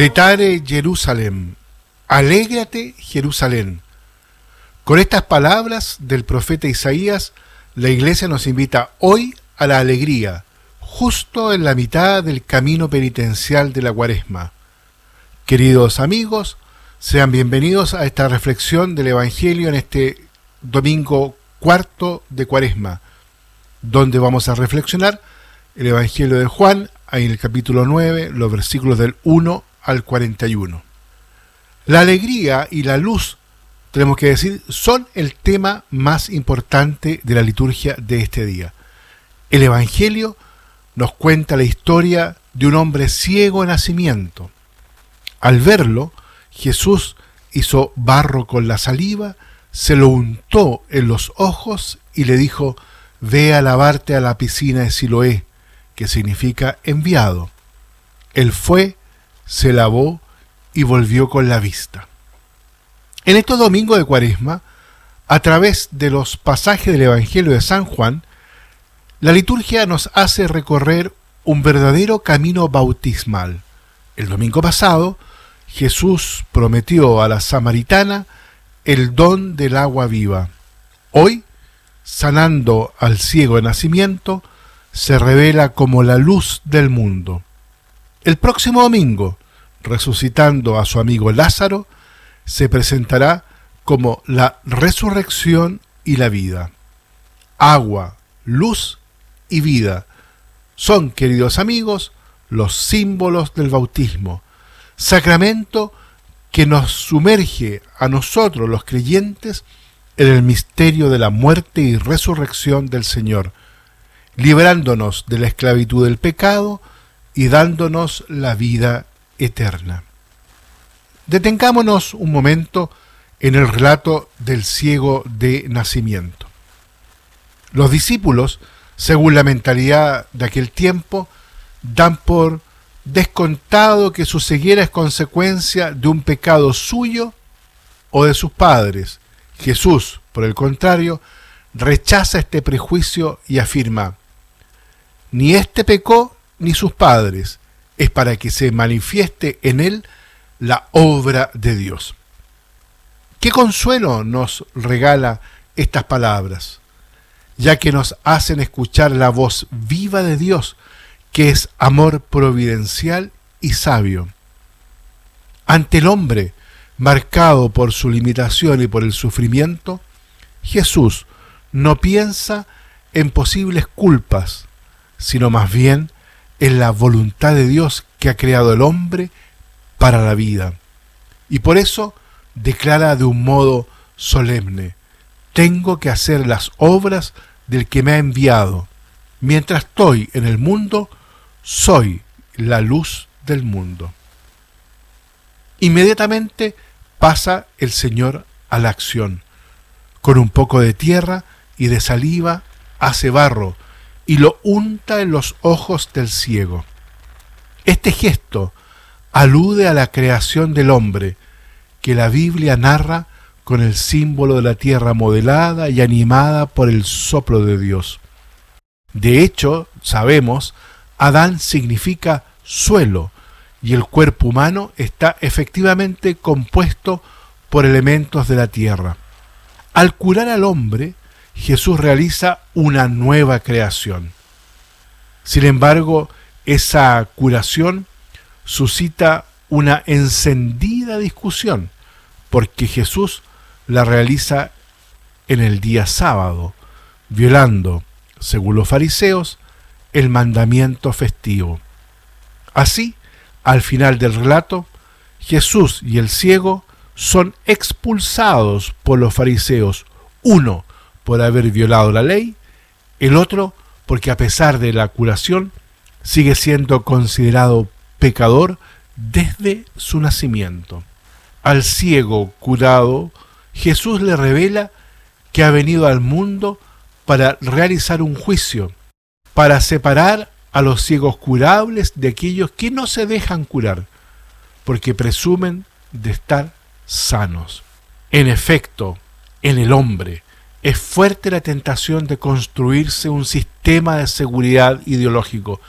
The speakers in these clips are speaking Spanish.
Letare Jerusalén, alégrate Jerusalén. Con estas palabras del profeta Isaías, la iglesia nos invita hoy a la alegría, justo en la mitad del camino penitencial de la cuaresma. Queridos amigos, sean bienvenidos a esta reflexión del Evangelio en este domingo cuarto de cuaresma, donde vamos a reflexionar el Evangelio de Juan, en el capítulo 9, los versículos del 1 al 41. La alegría y la luz, tenemos que decir, son el tema más importante de la liturgia de este día. El Evangelio nos cuenta la historia de un hombre ciego de nacimiento. Al verlo, Jesús hizo barro con la saliva, se lo untó en los ojos y le dijo, ve a lavarte a la piscina de Siloé, que significa enviado. Él fue se lavó y volvió con la vista. En estos domingos de Cuaresma, a través de los pasajes del Evangelio de San Juan, la liturgia nos hace recorrer un verdadero camino bautismal. El domingo pasado, Jesús prometió a la samaritana el don del agua viva. Hoy, sanando al ciego de nacimiento, se revela como la luz del mundo. El próximo domingo, resucitando a su amigo Lázaro, se presentará como la resurrección y la vida. Agua, luz y vida son, queridos amigos, los símbolos del bautismo, sacramento que nos sumerge a nosotros los creyentes en el misterio de la muerte y resurrección del Señor, liberándonos de la esclavitud del pecado y dándonos la vida eterna. Detengámonos un momento en el relato del ciego de nacimiento. Los discípulos, según la mentalidad de aquel tiempo, dan por descontado que su ceguera es consecuencia de un pecado suyo o de sus padres. Jesús, por el contrario, rechaza este prejuicio y afirma, ni éste pecó ni sus padres, es para que se manifieste en él la obra de Dios. ¿Qué consuelo nos regala estas palabras? Ya que nos hacen escuchar la voz viva de Dios, que es amor providencial y sabio. Ante el hombre, marcado por su limitación y por el sufrimiento, Jesús no piensa en posibles culpas, sino más bien es la voluntad de Dios que ha creado el hombre para la vida. Y por eso declara de un modo solemne, tengo que hacer las obras del que me ha enviado. Mientras estoy en el mundo, soy la luz del mundo. Inmediatamente pasa el Señor a la acción. Con un poco de tierra y de saliva hace barro y lo unta en los ojos del ciego. Este gesto alude a la creación del hombre, que la Biblia narra con el símbolo de la tierra modelada y animada por el soplo de Dios. De hecho, sabemos, Adán significa suelo y el cuerpo humano está efectivamente compuesto por elementos de la tierra. Al curar al hombre, Jesús realiza una nueva creación. Sin embargo, esa curación suscita una encendida discusión, porque Jesús la realiza en el día sábado, violando, según los fariseos, el mandamiento festivo. Así, al final del relato, Jesús y el ciego son expulsados por los fariseos, uno por haber violado la ley, el otro porque a pesar de la curación sigue siendo considerado pecador desde su nacimiento. Al ciego curado, Jesús le revela que ha venido al mundo para realizar un juicio, para separar a los ciegos curables de aquellos que no se dejan curar, porque presumen de estar sanos. En efecto, en el hombre, es fuerte la tentación de construirse un sistema de seguridad ideológico.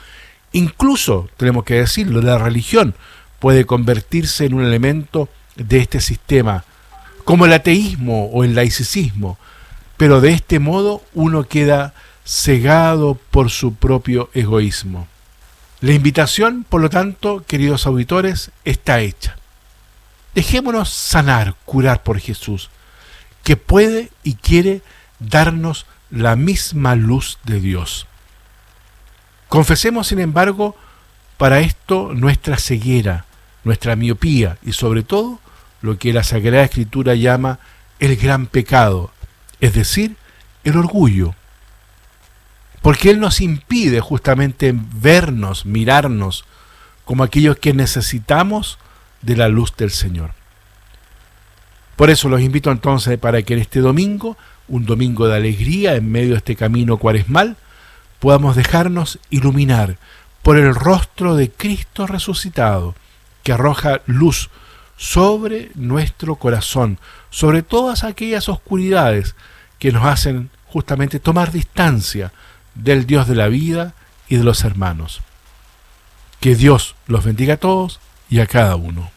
Incluso, tenemos que decirlo, la religión puede convertirse en un elemento de este sistema, como el ateísmo o el laicismo, pero de este modo uno queda cegado por su propio egoísmo. La invitación, por lo tanto, queridos auditores, está hecha. Dejémonos sanar, curar por Jesús, que puede y quiere darnos la misma luz de Dios. Confesemos, sin embargo, para esto nuestra ceguera, nuestra miopía y sobre todo lo que la Sagrada Escritura llama el gran pecado, es decir, el orgullo. Porque Él nos impide justamente vernos, mirarnos como aquellos que necesitamos de la luz del Señor. Por eso los invito entonces para que en este domingo, un domingo de alegría en medio de este camino cuaresmal, podamos dejarnos iluminar por el rostro de Cristo resucitado, que arroja luz sobre nuestro corazón, sobre todas aquellas oscuridades que nos hacen justamente tomar distancia del Dios de la vida y de los hermanos. Que Dios los bendiga a todos y a cada uno.